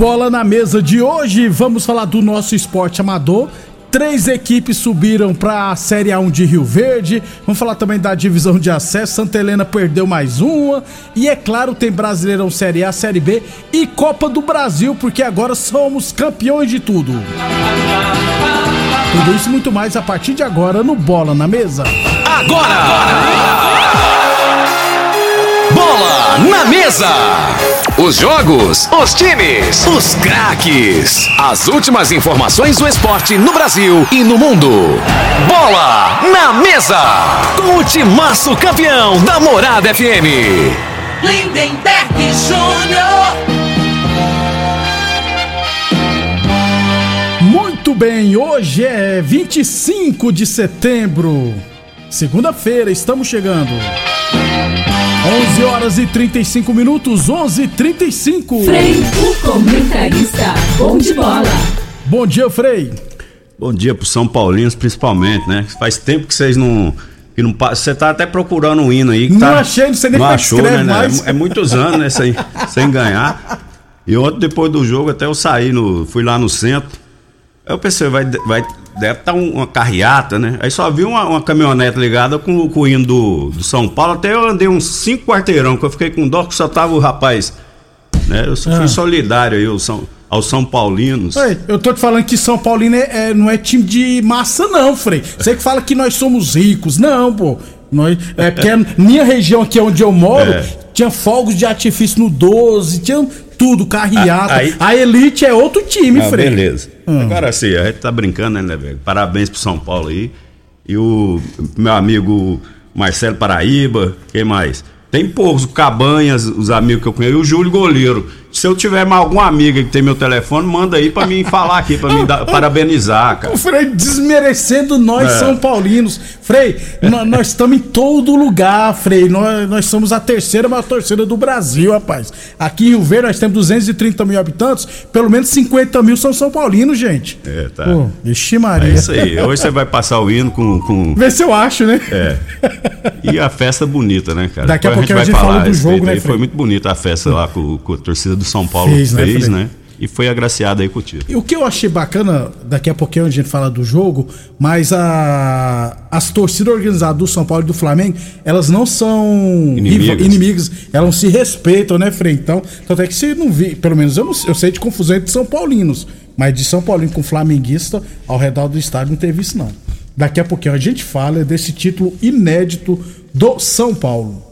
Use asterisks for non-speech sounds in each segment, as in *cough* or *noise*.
bola na mesa de hoje, vamos falar do nosso esporte amador. Três equipes subiram para a Série A1 de Rio Verde. Vamos falar também da divisão de acesso. Santa Helena perdeu mais uma. E é claro, tem Brasileirão Série A, Série B e Copa do Brasil, porque agora somos campeões de tudo. Tudo isso e muito mais a partir de agora no Bola na Mesa. Agora! Bola na Mesa! Os jogos, os times, os craques. As últimas informações do esporte no Brasil e no mundo. Bola na Mesa! Com o timaço campeão da Morada FM. Lindenberg Júnior. Muito bem, hoje é 25 de setembro. Segunda-feira, estamos chegando. 11 horas e 35 minutos, 11 e 35 Frei, o comentarista, bom de bola. Bom dia, Frei. Bom dia pro São Paulinos, principalmente, né? Faz tempo que vocês não. Que não você tá até procurando um hino aí. Que Não tá, achei, não sei nem não é achou, escreve né? mais. É, é muitos anos, né? Sem, *laughs* sem ganhar. E ontem, depois do jogo, até eu saí, no, fui lá no centro. Aí eu pensei, vai, vai, deve estar uma carreata, né? Aí só vi uma, uma caminhonete ligada com, com o hino do, do São Paulo. Até eu andei uns cinco quarteirão, que eu fiquei com dó que só tava o rapaz. Né? Eu fui Ah. solidário aí ao São, aos São Paulinos. Ei, eu tô te falando que São Paulino é, é- não é time de massa, não, Frei. Você que fala que nós somos ricos. Não, pô. Nós, é porque a *laughs* minha região aqui onde eu moro É. tinha fogos de artifício no 12, tinha tudo, carreata. Ah, aí- A elite é outro time, Ah, Frei. beleza. Agora sim, a gente tá brincando, né, velho? Parabéns pro São Paulo aí. E o meu amigo Marcelo Paraíba, quem mais? Tem poucos, o Cabanhas, os amigos que eu conheço, e o Júlio Goleiro. Se eu tiver mais alguma amiga que tem meu telefone, manda aí pra mim *laughs* falar aqui, pra mim dar- parabenizar, cara. O Frei desmerecendo nós É. São Paulinos. Frei, nó- nós estamos em todo lugar, Frei. Nós, nós somos a terceira maior torcida do Brasil, rapaz. Aqui em Rio Verde nós temos 230 mil habitantes, pelo menos 50 mil são São Paulinos, gente. É, tá. Pô, vixe É Maria. isso aí. Hoje você vai passar o hino com. com Vê se eu acho, né? é. E a festa bonita, né, cara? Daqui a Depois pouquinho a gente fala do respeito jogo, né, aí. Foi Frei? muito bonita a festa lá com, com a torcida do São Paulo Fez, fez, né, Frei? né? E foi agraciada aí com o título. E o que eu achei bacana, daqui a pouquinho a gente fala do jogo, mas a, as torcidas organizadas do São Paulo e do Flamengo, elas não são Inimigas. elas se respeitam, né, Frei? Então, tanto é que se não vi, pelo menos eu, não, eu sei de confusão entre São Paulinos, mas de São Paulino com flamenguista, ao redor do estádio não teve isso não. Daqui a pouquinho a gente fala desse título inédito do São Paulo.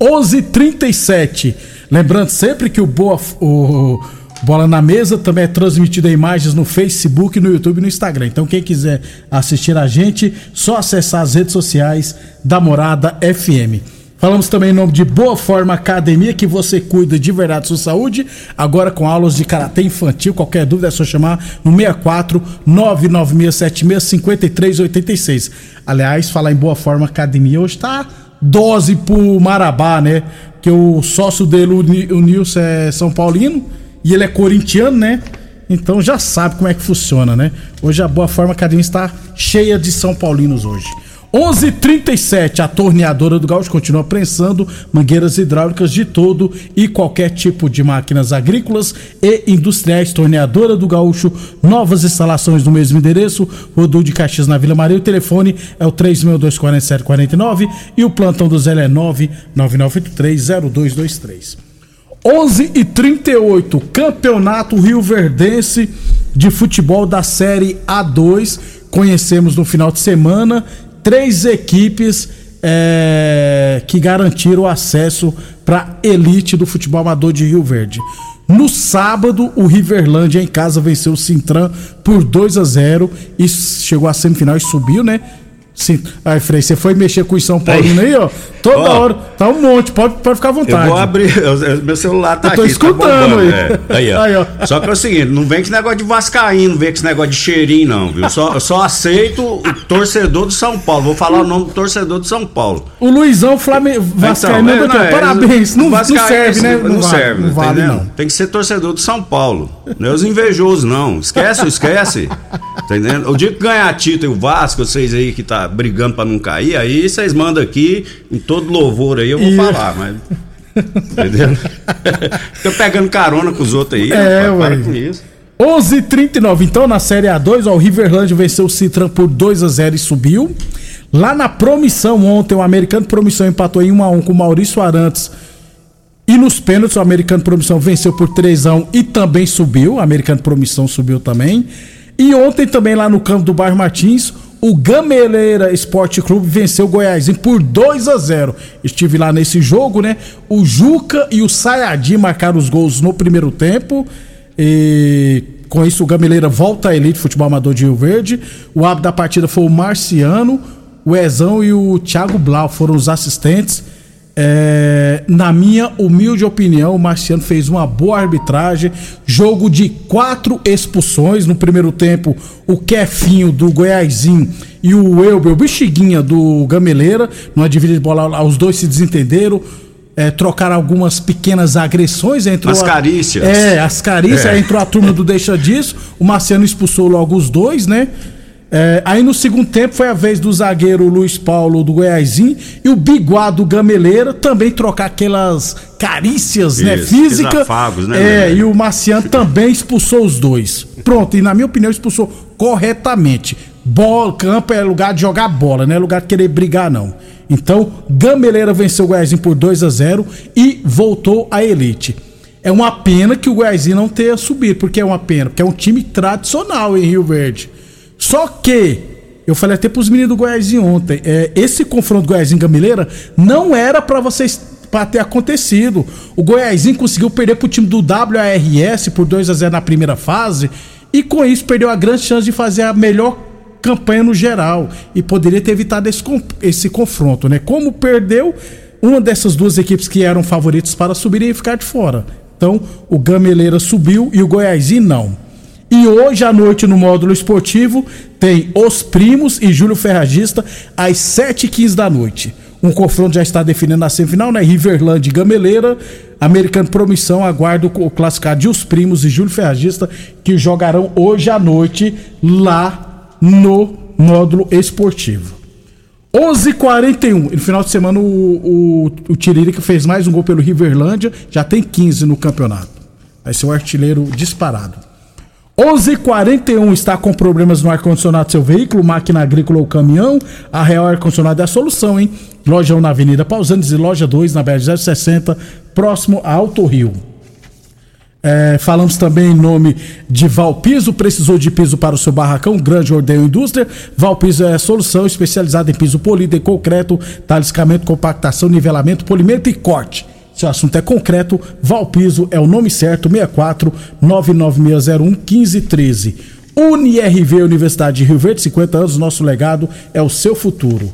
11:37. Lembrando sempre que o Boa o Bola na Mesa também é transmitido em imagens no Facebook, no YouTube e no Instagram. Então quem quiser assistir a gente, só acessar as redes sociais da Morada FM. Falamos também em nome de Boa Forma Academia, que você cuida de verdade da sua saúde. Agora com aulas de karatê infantil. Qualquer dúvida é só chamar no 64 99676 5386. Aliás, falar em Boa Forma Academia, hoje tá dose pro Marabá, né? Que o sócio dele, o, Ni- o Nilson, é São Paulino e ele é corintiano, né? Então já sabe como é que funciona, né? Hoje a Boa Forma Academia está cheia de São Paulinos hoje. 11:37 a torneadora do Gaúcho continua prensando mangueiras hidráulicas de todo e qualquer tipo de máquinas agrícolas e industriais. Torneadora do Gaúcho, novas instalações no mesmo endereço, Rodul de Caxias na Vila Maria. O telefone é o 3624749 e o plantão do Zé é 999830223. 11 e 38 Campeonato Rio Verdense de Futebol da Série A2. Conhecemos no final de semana três equipes é, que garantiram acesso para elite do futebol amador de Rio Verde. No sábado, o Riverlândia em casa venceu o Sintran por 2 a 0 e chegou à semifinal e subiu, né? Sim. Aí, Frei, você foi mexer com o São Paulino aí, ó. Toda Ó. hora. Tá um monte, pode, pode ficar à Eu vontade. vou abrir. *laughs* eu- Meu celular tá Eu tô aqui. escutando tá bombando, aí. é. Aí, ó. Aí, ó. Só que é o seguinte: não vem com esse negócio de Vascaíno, não vem com esse negócio de cheirinho, não, viu? Só, eu só aceito o torcedor do São Paulo. Vou falar o nome do torcedor do São Paulo. O Luizão Flamengo Vascaíno, Então, é, doutor, é, parabéns. Não, não serve, né? Não, vale, serve, não tá vale, não. Tem que ser torcedor do São Paulo. Não é os invejosos, não. Esquece, esquece. Tá entendendo? O dia que ganhar título e o Vasco, vocês aí que tá brigando pra não cair, aí vocês mandam aqui, em todo louvor aí, eu vou E- falar, mas. Entendeu? *laughs* Fica pegando carona com os outros aí. É, rapaz, para ué. com isso. 11:39. Então na Série A2, ó, o Riverland venceu o Citran por 2 a 0 e subiu. Lá na Promissão ontem, o Americano Promissão empatou em 1 a 1 com o Maurício Arantes. E nos pênaltis, o Americano Promissão venceu por 3 a 1 e também subiu. O Americano Promissão subiu também. E ontem também lá no campo do bairro Martins, o Gameleira Esporte Clube venceu o Goiásinho por 2 a 0. Estive lá nesse jogo, né? O Juca e o Sayadi marcaram os gols no primeiro tempo. E com isso o Gameleira volta à elite futebol amador de Rio Verde. O árbitro da partida foi o Marciano, o Ezão e o Thiago Blau foram os assistentes. É, na minha humilde opinião, o Marciano fez uma boa arbitragem. Jogo de quatro expulsões. No primeiro tempo, o Kefinho do Goiásinho e o Elber, o Bexiguinha do Gameleira. Numa dividida de bola, os dois se desentenderam. É, trocaram algumas pequenas agressões. Entrou As a- carícias. É, as carícias. É. Entrou a turma do Deixa Disso. O Marciano expulsou logo os dois, né? É, aí no segundo tempo foi a vez do zagueiro Luiz Paulo do Goiásinho e o Biguá do Gameleira também trocar aquelas carícias, né, Isso, física. aqueles afagos, né, É, né? e o Marciano também expulsou os dois. Pronto, e na minha opinião expulsou corretamente. Bola, campo é lugar de jogar bola, não é lugar de querer brigar não. Então, Gameleira venceu o Goiásinho por 2 a 0 e voltou à elite. É uma pena que o Goiásinho não tenha subido, porque é uma pena, porque é um time tradicional em Rio Verde. Só que, eu falei até pros meninos do Goiásinho ontem, é, esse confronto Goiásinho e Gameleira não era pra vocês para ter acontecido. O Goiásinho conseguiu perder pro time do WARS por 2 a 0 na primeira fase e com isso perdeu a grande chance de fazer a melhor campanha no geral e poderia ter evitado esse, esse confronto, né? Como perdeu, uma dessas duas equipes que eram favoritos para subir ia ficar de fora. Então, o Gameleira subiu e o Goiásinho não. E hoje à noite no módulo esportivo tem Os Primos e Júlio Ferragista às 7h15 da noite. Um confronto já está definindo a semifinal, né? Riverland e Gameleira. Americano Promissão aguarda o classificado de Os Primos e Júlio Ferragista que jogarão hoje à noite lá no módulo esportivo. 11:41 No final de semana, o, o, o Tiririca fez mais um gol pelo Riverlândia. Já tem 15 no campeonato. Vai ser o artilheiro disparado. 11:41 está com problemas no ar-condicionado do seu veículo, máquina agrícola ou caminhão. A Real Ar-Condicionado é a solução, hein? Loja 1 na Avenida Pausantes e loja 2 na BR 060, próximo a Alto Rio. É, falamos também em nome de Valpiso. Precisou de piso para o seu barracão? Grande Ordeio Indústria. Valpiso é a solução especializada em piso polido e concreto, taliscamento, compactação, nivelamento, polimento e corte. Se o assunto é concreto, Valpiso é o nome certo, 64 99601 1513. UniRV Universidade de Rio Verde, 50 anos, nosso legado é o seu futuro.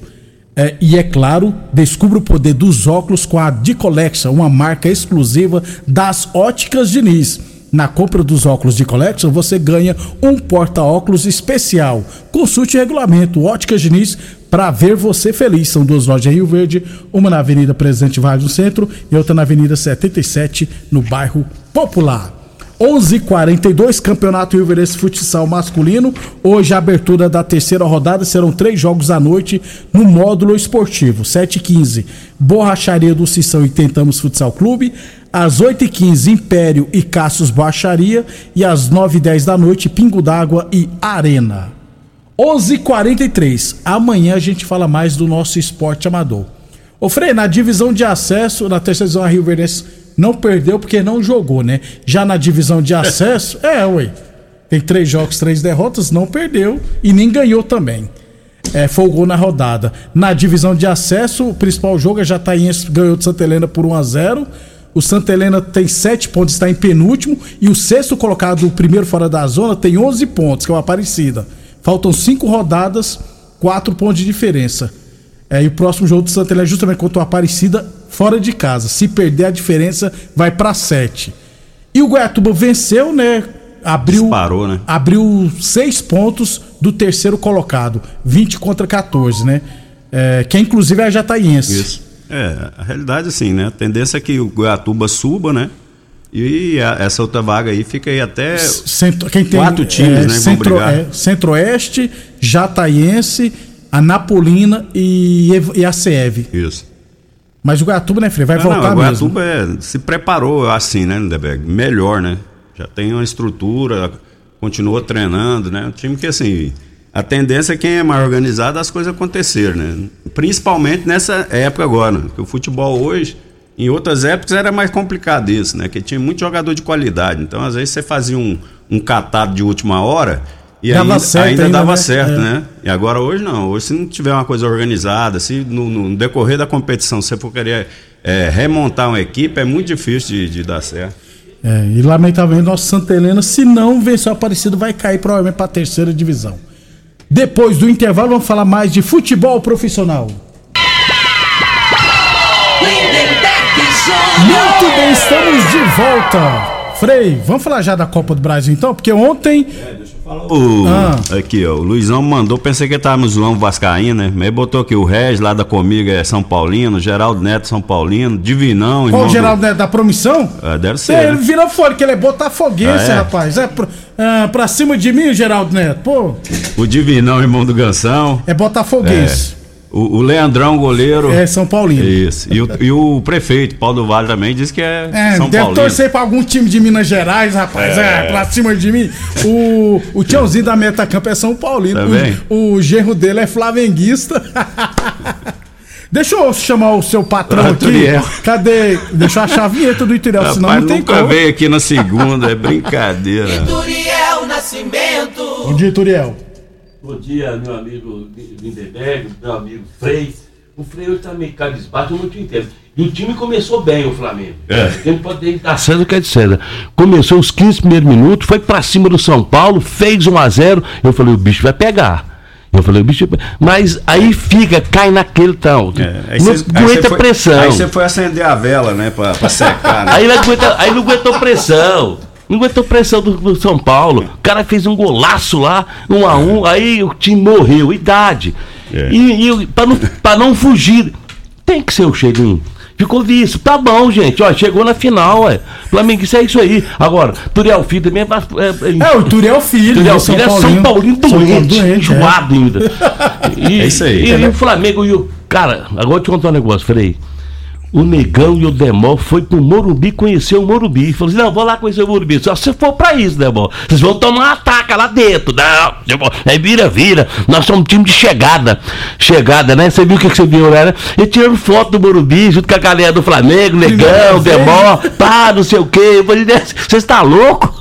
É, e é claro, descubra o poder dos óculos com a D-Collection, uma marca exclusiva das óticas Diniz. Na compra dos óculos de Collection, você ganha um porta-óculos especial. Consulte o regulamento Óticas Diniz para ver você feliz. São duas lojas em Rio Verde, uma na Avenida Presidente Vargas no centro e outra na Avenida 77, no bairro Popular. 11:42 Campeonato Rio Verdense Futsal Masculino. Hoje a abertura da terceira rodada serão três jogos à noite no módulo esportivo. 7h15 Borracharia do Cissão e Tentamos Futsal Clube. Às 8h15 Império e Cassius Borracharia e às 9h10 da noite Pingo d'Água e Arena. 11:43 Amanhã a gente fala mais do nosso esporte amador. Ô Frei, na divisão de acesso, na terceira divisão Rio Verdense não perdeu porque não jogou, né? Já na divisão de acesso, *laughs* é, ué. Tem três jogos, três derrotas, não perdeu e nem ganhou também. É, folgou na rodada. Na divisão de acesso, o principal jogo é Jataíense ganhou de Santa Helena por 1 a 0 O Santa Helena tem sete pontos, está em penúltimo. E o sexto colocado, o primeiro fora da zona, tem 11 pontos, que é o Aparecida. Faltam cinco rodadas, quatro pontos de diferença. É, e o próximo jogo do Santa Helena é justamente contra o Aparecida, fora de casa. Se perder a diferença, vai para sete. E o Goiatuba venceu, né? Abriu, Disparou, né? abriu seis pontos do terceiro colocado, 20 contra 14, né? É, que inclusive é a Jataiense. Isso. É, a realidade assim, né? A tendência é que o Goiatuba suba, né? E a- essa outra vaga aí fica aí até. Centro, quem tem, Quatro times, né, que vão Centro, é, Centro-Oeste, Jataiense, Anapolina e, e a CEV. Isso. Mas o Goiatuba, né, Frei? Vai Não, voltar não, o mesmo. Goiatuba é- se preparou assim, né, Lindeberg? Melhor, né? Já tem uma estrutura, continuou treinando, né? Um time que, assim, a tendência é quem é mais organizado, as coisas acontecerem, né? Principalmente nessa época agora, que o futebol hoje, em outras épocas era mais complicado isso, né? Que tinha muito jogador de qualidade. Então, às vezes, você fazia um, um catado de última hora e Dava ainda, certo ainda ainda, dava né? certo, É. né? E agora hoje não. Hoje se não tiver uma coisa organizada, se no, no decorrer da competição você for querer é, remontar uma equipe, é muito difícil de, de dar certo. É, e lamentavelmente nosso Santa Helena, se não vencer o Aparecido, vai cair provavelmente para a terceira divisão. Depois do intervalo, vamos falar mais de futebol profissional. Muito bem, estamos de volta. Frei, vamos falar já da Copa do Brasil então? Porque ontem. O, Ah. Aqui, ó, o Luizão mandou, pensei que ele tava no João Vascaíno, né? Mas ele botou aqui o Regis lá da Comiga é São Paulino, Geraldo Neto São Paulino, Divinão, Qual o do- Geraldo Neto da promissão? Ah, deve ser. É, ele né? vira fora, que ele é botafoguense, Ah, é? rapaz. É pro- ah, pra cima de mim, o Geraldo Neto. Pô, O Divinão, irmão do Gansão. é botafoguense. O, o Leandrão, goleiro. É, São Paulino. Isso. E o, e o prefeito, Paulo do Vale, também disse que é, É, São deve Paulino. torcer pra algum time de Minas Gerais, rapaz. É, pra cima de mim. O, o tiozinho da Metacampo é São Paulino. Tá O- bem? o, genro dele é flamenguista. *laughs* Deixa eu chamar o seu patrão Ah, aqui. Turiel. Cadê? Deixa eu achar a vinheta do Ituriel, senão Rapaz, não tem nunca como. veio aqui na segunda, é brincadeira. Turiel Nascimento. Bom dia, Ituriel. Bom dia, meu amigo Lindenberg, meu amigo Frei. O Frei hoje tá meio cabisbaixo o muito inteiro. E o time começou bem, o Flamengo. É. Quem pode dar César que é de César. Começou os 15 primeiros minutos, foi pra cima do São Paulo, fez 1 a 0 Eu falei, o bicho vai pegar. Eu falei, o bicho vai pegar. Mas aí fica, cai naquele tal. É, aí não aí aguenta cê foi- pressão. Aí você foi acender a vela, né, pra, pra secar, né? Aí, não aguenta- aí não aguentou pressão. Não aguentou pressão do, do São Paulo. O cara fez um golaço lá, um a um, aí o time morreu, idade. É. E, e pra, não, pra não fugir, tem que ser o cheirinho. Ficou visto. Tá bom, gente. Ó, chegou na final, ué. Flamengo, isso é isso aí. Agora, Turiel Filho também é. é, É, o Ituriel Filho. Turiel de Filho é São Paulino Paulo doente, é. enjoado ainda. *laughs* E, É isso aí. E, e o Flamengo e o. Cara, agora eu te contar um negócio, Frei. O Negão e o Demol foi pro Morumbi conhecer o Morumbi. Falou assim: não, vou lá conhecer o Morumbi. Só se for pra isso, Demol. Vocês vão tomar uma ataca lá dentro. Não, Demol. Aí vira, vira. Nós somos um time de chegada. Chegada, né? Você viu o que, que você viu, né? E tirando foto do Morumbi junto com a galera do Flamengo, Negão. Demol, pá, não sei o quê. Eu falei, "Né, você está louco?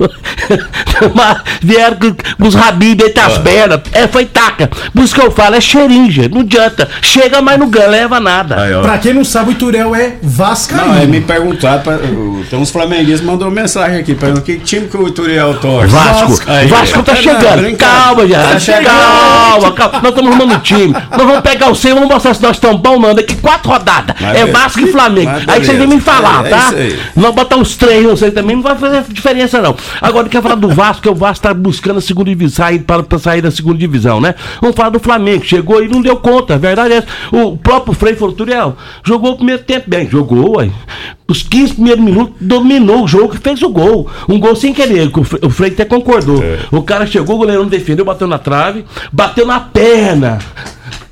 *laughs* Mas Vieram com, os rabinhos dentro das pernas. É, foi taca. Por isso que eu falo, é cherinja. Não adianta. Chega, mas não ganha, leva nada. Aí. Pra quem não sabe, o Ituriel é Vascaíno. Não, é me perguntar, pra, o- tem uns flamenguistas mandou mensagem aqui, perguntando que time que o Ituriel torce. Vasco, Aí, Vasco tá não, chegando. brincadeira. Calma, já. Tá chegando. calma, calma. Nós estamos arrumando um time. Nós vamos pegar o seu, vamos mostrar se nós estamos bons, não. Daqui quatro rodadas. Mas é Vasco e Flamengo. mas Aí vocês vêm beleza. me falar, É, é tá? isso aí. Vamos botar uns três, não sei também. Não vai fazer diferença, não. Agora, quer falar do Vasco, que o Vasco tá buscando a segunda divisão, sair para, para sair da segunda divisão, né? Vamos falar do Flamengo. Chegou e não deu conta. A verdade é essa. O próprio Frei falou, Turiel, jogou o primeiro tempo bem. Jogou, ué. Os 15 primeiros minutos dominou o jogo e fez o gol. Um gol sem querer, que o Fre- o Frei até concordou. O cara chegou, o goleiro não defendeu, bateu na trave, bateu na perna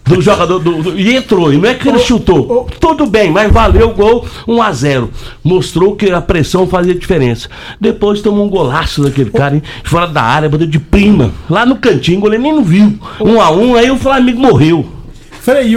do jogador do, do- e entrou. E não é que ele chutou. Tudo bem, mas valeu o gol 1 a 0 Mostrou que a pressão fazia diferença. Depois tomou um golaço daquele cara, hein? Fora da área, bateu de prima. Lá no cantinho, o goleiro nem não viu. 1 a 1 aí o Flamengo morreu. Frei,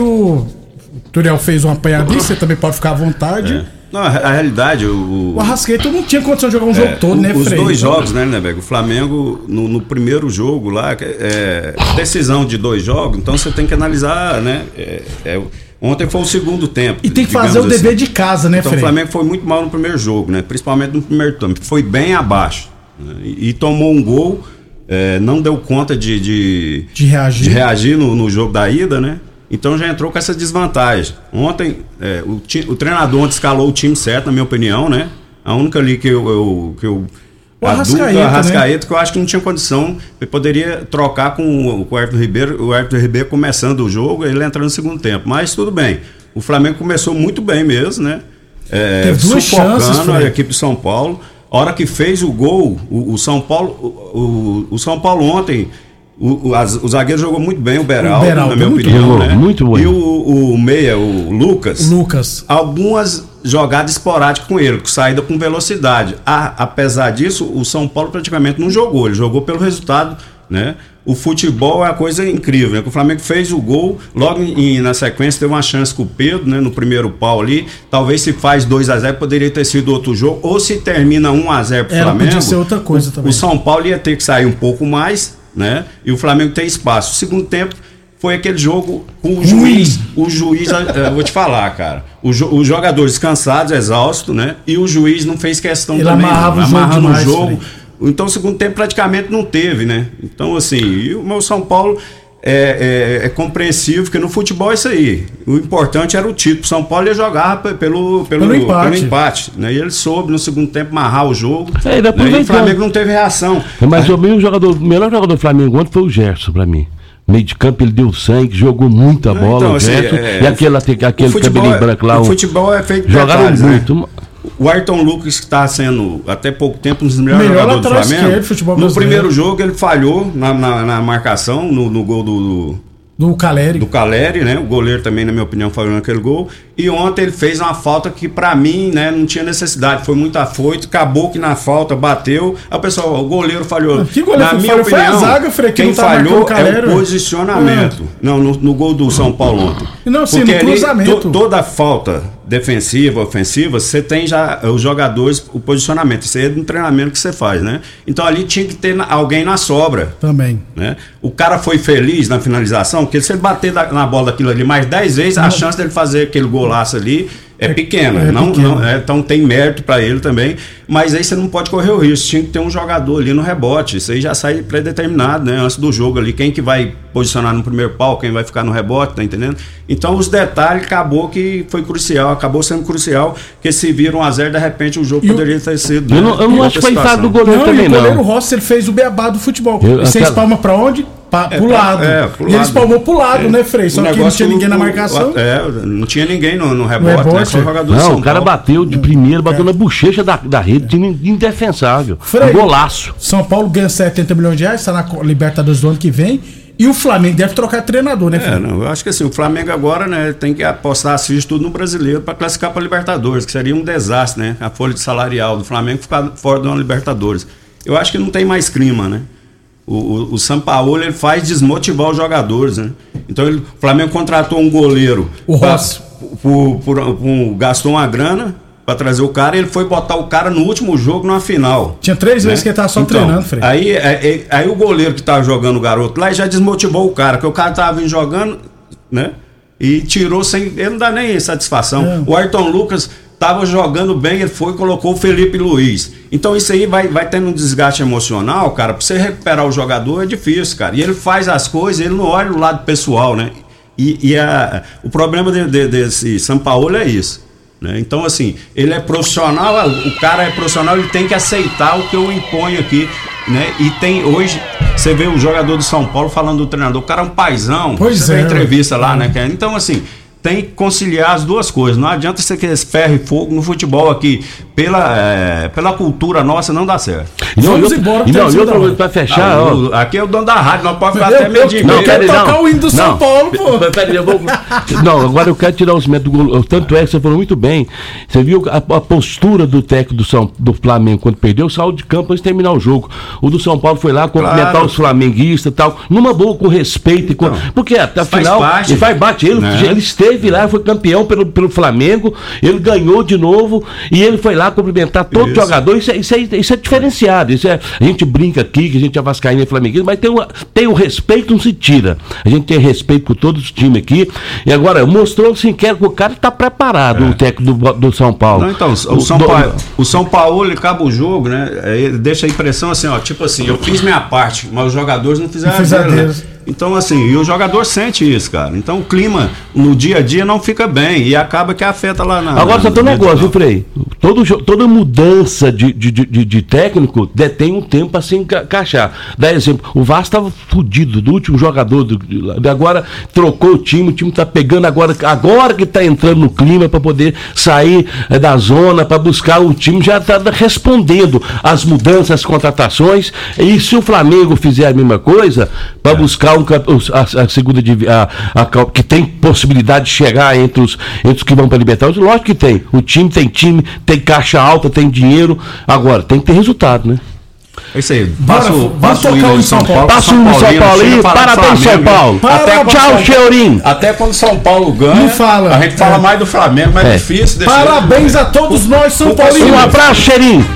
o Ituriel fez um apanhadinho, *coughs* você também pode ficar à vontade. Não, a, a realidade, o, O Arrascaeta não tinha condição de jogar um jogo todo, né, os Frei? dois jogos, né, Neberg? O Flamengo, no, no primeiro jogo lá, que é, decisão de dois jogos, então você tem que analisar, né? é, é, ontem foi o segundo tempo. E tem que fazer o assim. dever de casa, né, Então Frei? o Flamengo foi muito mal no primeiro jogo, né? Principalmente no primeiro tempo. Foi bem abaixo. né? E, e tomou um gol, é, não deu conta de, de, De reagir. de reagir no, no jogo da ida, né? Então já entrou com essa desvantagem. Ontem, é, o, o treinador ontem escalou o time certo, na minha opinião, né? A única ali que eu. eu- que eu O a Arrascaeta, dúvida, né? Arrascaeta, que eu acho que não tinha condição. Ele poderia trocar com o, com o Everton Ribeiro, o Everton Ribeiro começando o jogo, ele entrando no segundo tempo. Mas tudo bem. O Flamengo começou muito bem mesmo, né? É, Teve duas sufocando chances, a equipe de São Paulo. A hora que fez o gol, o, o São Paulo, o, o- o São Paulo ontem O, o, as- o zagueiro jogou muito bem, o Beraldo, O Beraldo, na minha muito opinião. bom. né? Muito bom. E o, o meia, o Lucas, Lucas. algumas jogadas esporádicas com ele, com saída com velocidade. A- apesar disso, o São Paulo praticamente não jogou, ele jogou pelo resultado, né? O futebol é uma coisa incrível, né? O Flamengo fez o gol, logo em- na sequência teve uma chance com o Pedro, né? No primeiro pau ali, talvez se faz 2 a 0 poderia ter sido outro jogo, ou se termina 1 a 0 pro Era, Flamengo. podia ser outra coisa também. O São Paulo ia ter que sair um pouco mais, né? E o Flamengo tem espaço. O segundo tempo foi aquele jogo com o juiz. O juiz, eh, eu vou te falar, cara. O jo- os jogadores cansados, exaustos, né? E o juiz não fez questão Ele também. amarrava não. o jogo demais, jogo. Então o segundo tempo praticamente não teve, né? Então, assim, e o meu São Paulo. É, é, é compreensível, porque no futebol é isso aí. O importante era o título. O São Paulo ia jogar pe- pelo, pelo, Pelo empate. pelo empate, né? E ele soube no segundo tempo amarrar o jogo. É, né? E aproveitou. o Flamengo não teve reação. Mas o meu jogador, o melhor jogador do Flamengo ontem foi o Gerson pra mim. Meio de campo ele deu sangue, jogou muita bola, então, o assim, Gerson. é, e aquele, aquele futebol cabelinho é- branco lá. o o- futebol é feito de Jogaram detalhes, né? O Ayrton Lucas, que está sendo até pouco tempo um dos melhores Melhor jogadores do Flamengo. futebol no brasileiro. primeiro jogo ele falhou na, na- na marcação, no, no gol do, do, Do Caleri. do Caleri, né? O goleiro também, na minha opinião, falhou naquele gol. E ontem ele fez uma falta que, pra mim, né, não tinha necessidade. Foi muito afoito, acabou que na falta, bateu. Aí o pessoal, o goleiro falhou. Que goleiro na minha falhou? Foi a opinião, zaga, Frei, que quem não tá falhou o é o ué. posicionamento. Não, no, no gol do São Paulo ontem. Não, sim, Porque no cruzamento. to- toda falta defensiva, ofensiva, você tem já os jogadores, o posicionamento. Isso aí é no treinamento que você faz, né? Então ali tinha que ter alguém na sobra Também. né? O cara foi feliz na finalização, porque se ele bater na bola daquilo ali mais 10 vezes, a chance dele fazer aquele golaço ali é pequena. é não, pequena. não- é, então tem mérito para ele também. Mas aí você não pode correr o risco. Tinha que ter um jogador ali no rebote. Isso aí já sai predeterminado, né? Antes do jogo ali. Quem que vai posicionar no primeiro pau, quem vai ficar no rebote, tá entendendo? Então os detalhes acabou que foi crucial, acabou sendo crucial, porque se viram um a zero, de repente o jogo E o- poderia ter sido. Eu né, não, eu não acho que foi do goleiro Não, também, o goleiro não. Rossi ele fez o beabá do futebol. Eu- e você aquela- espalma pra onde? Pa, pro pra- lado. é, pro e ele lado. espalmou pro lado, né, Frei? Só O que não tinha ninguém na marcação. o- é, não tinha ninguém no, no rebote, rebote, né? Só é. jogador do Não, São o cara Paulo. bateu de primeiro, bateu na bochecha da, da rede, time indefensável. Frei. Um golaço. São Paulo ganha 70 milhões de reais, está na Libertadores do ano que vem. E o Flamengo deve trocar treinador, né, Frei? É, não, eu acho que assim, o Flamengo agora, né, tem que apostar as fichas tudo no brasileiro para classificar para Libertadores, que seria um desastre, né? A folha de salarial do Flamengo ficar fora de uma Libertadores. Eu acho que não tem mais clima, né? O, o, o Sampaoli ele faz desmotivar os jogadores, né? Então ele- o Flamengo contratou um goleiro. O Rossi. por- por- por- gastou uma grana para trazer o cara e ele foi botar o cara no último jogo numa final. Tinha três vezes que ele tava só treinando, Frei. Aí, aí, aí o goleiro que tava jogando o garoto lá já desmotivou o cara, porque o cara tava vindo jogando, né? E tirou sem. Ele não dá nem satisfação. É. O Ayrton Lucas tava jogando bem, ele foi e colocou o Felipe Luiz. Então isso aí vai, vai tendo um desgaste emocional, cara. Pra você recuperar o jogador é difícil, cara. E ele faz as coisas, ele não olha o lado pessoal, né? E, e a, o problema de- de- desse São Paulo é isso. né? Então, assim, ele é profissional, o cara é profissional, ele tem que aceitar o que eu imponho aqui, né? E tem hoje, você vê o jogador do São Paulo falando do treinador, o cara é um paizão, Pois você vê é, a entrevista lá, né? é- Então, assim, tem que conciliar as duas coisas. Não adianta você querer ferro e fogo no futebol aqui. Pela, é, pela cultura nossa, não dá certo. E não, Vamos e outra- embora, E não, e outra coisa, pra fechar, Ah, ó. o- aqui é o dono da rádio, nós podemos ficar Eu- até meio eu- dia e eu meia. quero Peraí, tocar o hino do São Paulo, pô. Pe- Peraí, eu vou... Não, agora eu quero tirar os méritos do gol. Tanto é que você falou muito bem. Você viu a, a postura do técnico do, São, do Flamengo quando perdeu, saiu de campo antes de terminar o jogo. O do São Paulo foi lá cumprimentar Claro. os flamenguistas e tal, numa boa, com respeito. e com- Então, porque até faz afinal, parte, ele faz bate. Ele, né? ele esteve lá, foi campeão pelo, pelo Flamengo, ele ganhou de novo e ele foi lá cumprimentar todo Isso. jogador. Isso é, isso, é, isso é diferenciado. Isso é, a gente brinca aqui que a gente é vascaíno e flamenguista, mas tem, uma, tem o respeito, não se tira. A gente tem respeito com todos os times aqui. E agora, mostrou assim, que o cara está preparado, o técnico do, do São Paulo. Não, então, o, O- São do- Paulo, o São Paulo ele acaba o jogo, né? é, Ele deixa a impressão assim, ó, tipo assim, eu fiz minha parte, mas os jogadores não fizeram Não a fizeram dele, né? Então, assim, e o jogador sente isso, cara. Então o clima no dia a dia não fica bem e acaba que afeta lá na. Agora só tem um negócio, viu, Frei? Todo, toda mudança de, de, de, de técnico detém um tempo para se enca- encaixar. Dá exemplo, o Vasco estava fudido do último jogador, do, de- agora trocou o time, o time tá pegando agora, agora que tá entrando no clima para poder sair eh, da zona, para buscar o time, já tá respondendo às mudanças, às contratações. E se o Flamengo fizer a mesma coisa, para buscar um, os- a, a segunda a, a, que tem possibilidade de chegar entre os, entre os que vão para Libertadores, lógico que tem. O time tem time, tem caixa alta, tem dinheiro. Agora, tem que ter resultado, né? É isso aí. Bora, Passa o passa o hino um de São Paulo. Paulo. Passa o hino de São Paulo aí. Parabéns, São. Paulo. Até Tchau, Cheurinho. Até quando São Paulo ganha, Não fala. a gente fala É. mais do Flamengo, mas é, É. difícil Parabéns a todos nós, São Paulinos. Um abraço, Cheirinho.